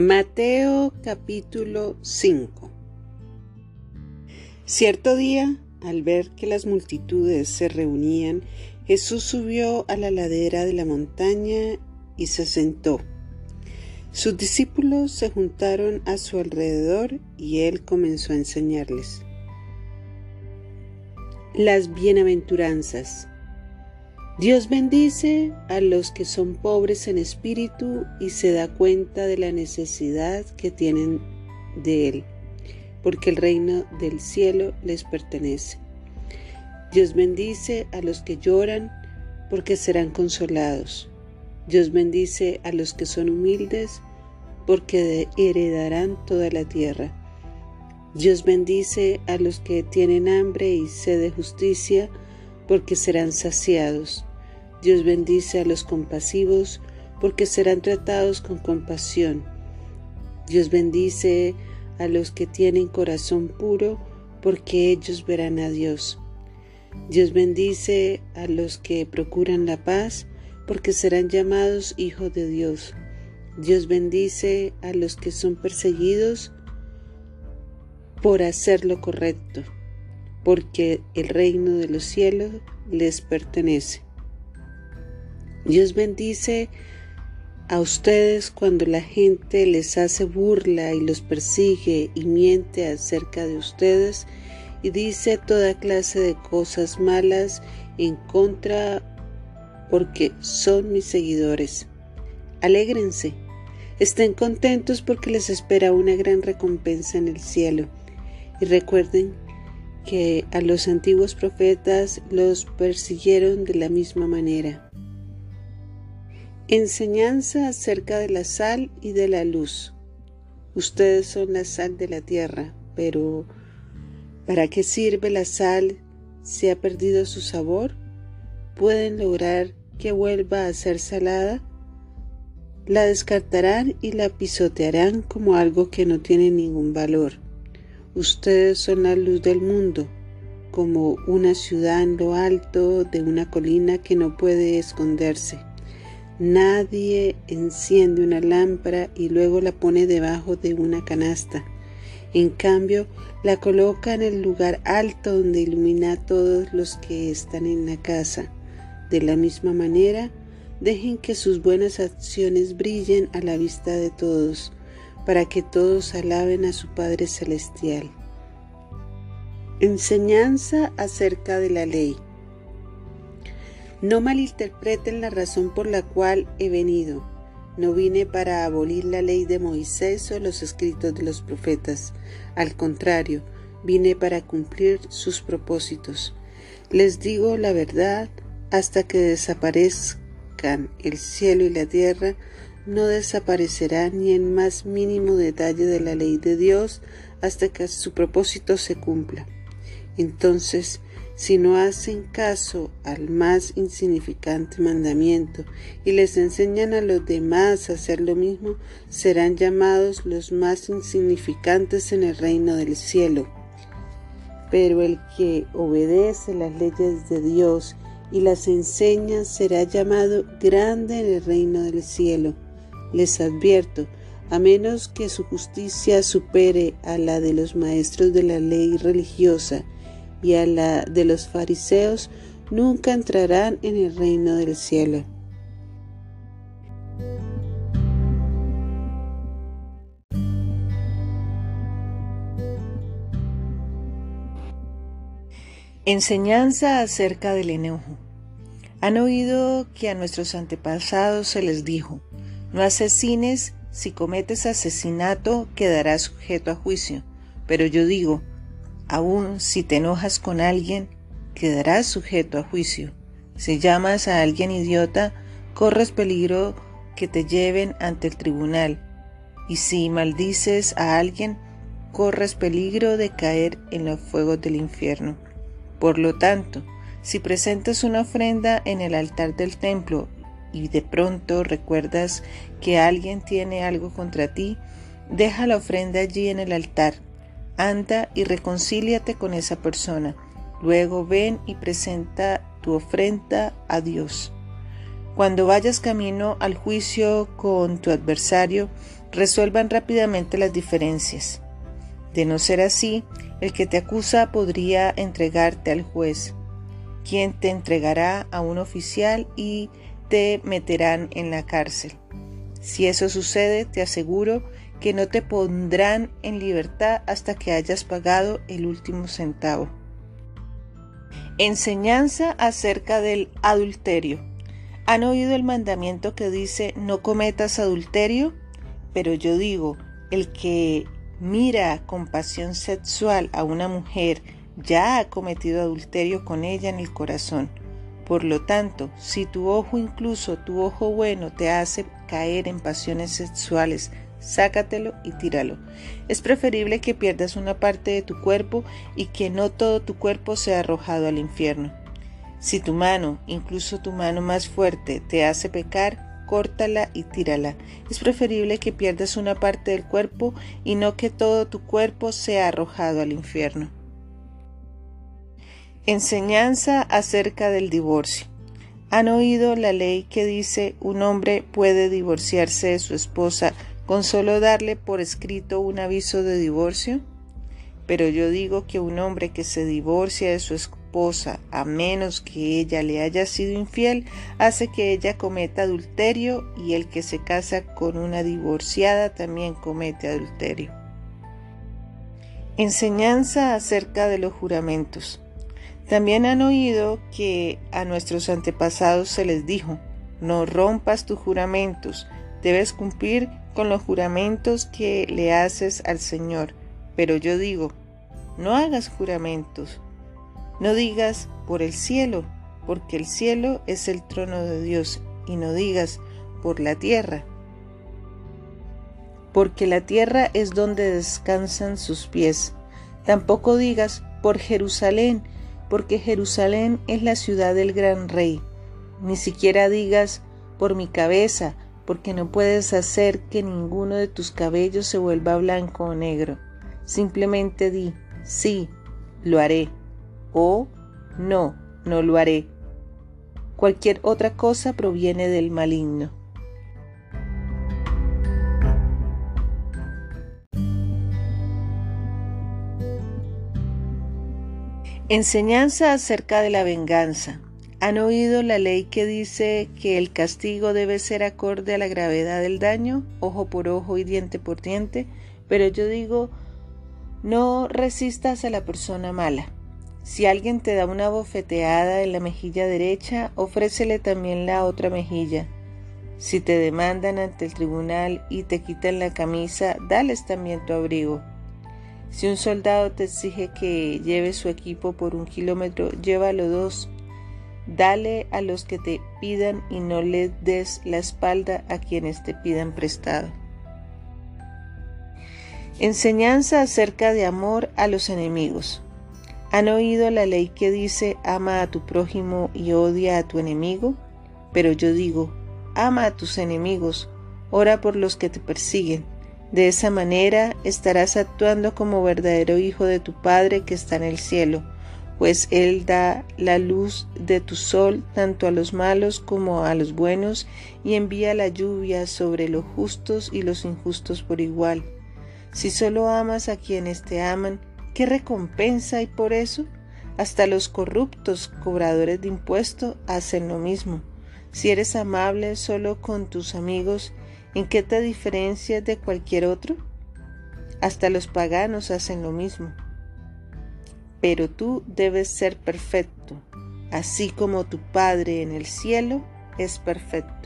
Mateo capítulo 5 Cierto día, al ver que las multitudes se reunían, Jesús subió a la ladera de la montaña y se sentó. Sus discípulos se juntaron a su alrededor y él comenzó a enseñarles. Las bienaventuranzas. Dios bendice a los que son pobres en espíritu y se da cuenta de la necesidad que tienen de Él, porque el reino del cielo les pertenece. Dios bendice a los que lloran, porque serán consolados. Dios bendice a los que son humildes, porque heredarán toda la tierra. Dios bendice a los que tienen hambre y sed de justicia, porque serán saciados. Dios bendice a los compasivos porque serán tratados con compasión. Dios bendice a los que tienen corazón puro porque ellos verán a Dios. Dios bendice a los que procuran la paz porque serán llamados hijos de Dios. Dios bendice a los que son perseguidos por hacer lo correcto, porque el reino de los cielos les pertenece. Dios bendice a ustedes cuando la gente les hace burla y los persigue y miente acerca de ustedes y dice toda clase de cosas malas en contra porque son mis seguidores. Alégrense, estén contentos porque les espera una gran recompensa en el cielo. Y recuerden que a los antiguos profetas los persiguieron de la misma manera. Enseñanza acerca de la sal y de la luz. Ustedes son la sal de la tierra, pero ¿para qué sirve la sal si ha perdido su sabor? ¿Pueden lograr que vuelva a ser salada? La descartarán y la pisotearán como algo que no tiene ningún valor. Ustedes son la luz del mundo, como una ciudad en lo alto de una colina que no puede esconderse. Nadie enciende una lámpara y luego la pone debajo de una canasta. En cambio, la coloca en el lugar alto donde ilumina a todos los que están en la casa. De la misma manera, dejen que sus buenas acciones brillen a la vista de todos, para que todos alaben a su Padre Celestial. Enseñanza acerca de la ley. No malinterpreten la razón por la cual he venido. No vine para abolir la ley de Moisés o los escritos de los profetas. Al contrario, vine para cumplir sus propósitos. Les digo la verdad, hasta que desaparezcan el cielo y la tierra, no desaparecerá ni el más mínimo detalle de la ley de Dios hasta que su propósito se cumpla. Entonces, si no hacen caso al más insignificante mandamiento y les enseñan a los demás a hacer lo mismo, serán llamados los más insignificantes en el reino del cielo. Pero el que obedece las leyes de Dios y las enseña será llamado grande en el reino del cielo. Les advierto, a menos que su justicia supere a la de los maestros de la ley religiosa, y a la de los fariseos nunca entrarán en el reino del cielo. Enseñanza acerca del enojo. Han oído que a nuestros antepasados se les dijo, no asesines, si cometes asesinato quedarás sujeto a juicio. Pero yo digo, Aún si te enojas con alguien, quedarás sujeto a juicio. Si llamas a alguien idiota, corres peligro que te lleven ante el tribunal. Y si maldices a alguien, corres peligro de caer en los fuegos del infierno. Por lo tanto, si presentas una ofrenda en el altar del templo y de pronto recuerdas que alguien tiene algo contra ti, deja la ofrenda allí en el altar Anda y reconcíliate con esa persona. Luego ven y presenta tu ofrenda a Dios. Cuando vayas camino al juicio con tu adversario, resuelvan rápidamente las diferencias. De no ser así, el que te acusa podría entregarte al juez, quien te entregará a un oficial y te meterán en la cárcel. Si eso sucede, te aseguro que no te pondrán en libertad hasta que hayas pagado el último centavo. Enseñanza acerca del adulterio. ¿Han oído el mandamiento que dice no cometas adulterio? Pero yo digo, el que mira con pasión sexual a una mujer ya ha cometido adulterio con ella en el corazón. Por lo tanto, si tu ojo, incluso tu ojo bueno, te hace caer en pasiones sexuales, sácatelo y tíralo. Es preferible que pierdas una parte de tu cuerpo y que no todo tu cuerpo sea arrojado al infierno. Si tu mano, incluso tu mano más fuerte, te hace pecar, córtala y tírala. Es preferible que pierdas una parte del cuerpo y no que todo tu cuerpo sea arrojado al infierno. Enseñanza acerca del divorcio. ¿Han oído la ley que dice un hombre puede divorciarse de su esposa con solo darle por escrito un aviso de divorcio? Pero yo digo que un hombre que se divorcia de su esposa a menos que ella le haya sido infiel, hace que ella cometa adulterio y el que se casa con una divorciada también comete adulterio. Enseñanza acerca de los juramentos. También han oído que a nuestros antepasados se les dijo, no rompas tus juramentos, debes cumplir con los juramentos que le haces al Señor. Pero yo digo, no hagas juramentos, no digas por el cielo, porque el cielo es el trono de Dios, y no digas por la tierra, porque la tierra es donde descansan sus pies. Tampoco digas por Jerusalén, porque Jerusalén es la ciudad del gran rey. Ni siquiera digas por mi cabeza, porque no puedes hacer que ninguno de tus cabellos se vuelva blanco o negro. Simplemente di, sí, lo haré, o no, no lo haré. Cualquier otra cosa proviene del maligno. Enseñanza acerca de la venganza. ¿Han oído la ley que dice que el castigo debe ser acorde a la gravedad del daño, ojo por ojo y diente por diente? Pero yo digo, no resistas a la persona mala. Si alguien te da una bofeteada en la mejilla derecha, ofrécele también la otra mejilla. Si te demandan ante el tribunal y te quitan la camisa, dales también tu abrigo. Si un soldado te exige que lleves su equipo por un kilómetro, llévalo dos. Dale a los que te pidan y no le des la espalda a quienes te pidan prestado. Enseñanza acerca de amor a los enemigos. ¿Han oído la ley que dice ama a tu prójimo y odia a tu enemigo? Pero yo digo, ama a tus enemigos, ora por los que te persiguen de esa manera estarás actuando como verdadero hijo de tu Padre que está en el cielo, pues Él da la luz de tu sol tanto a los malos como a los buenos y envía la lluvia sobre los justos y los injustos por igual. Si solo amas a quienes te aman, ¿qué recompensa hay por eso? Hasta los corruptos cobradores de impuestos hacen lo mismo. Si eres amable solo con tus amigos, ¿En qué te diferencias de cualquier otro? Hasta los paganos hacen lo mismo. Pero tú debes ser perfecto, así como tu Padre en el cielo es perfecto.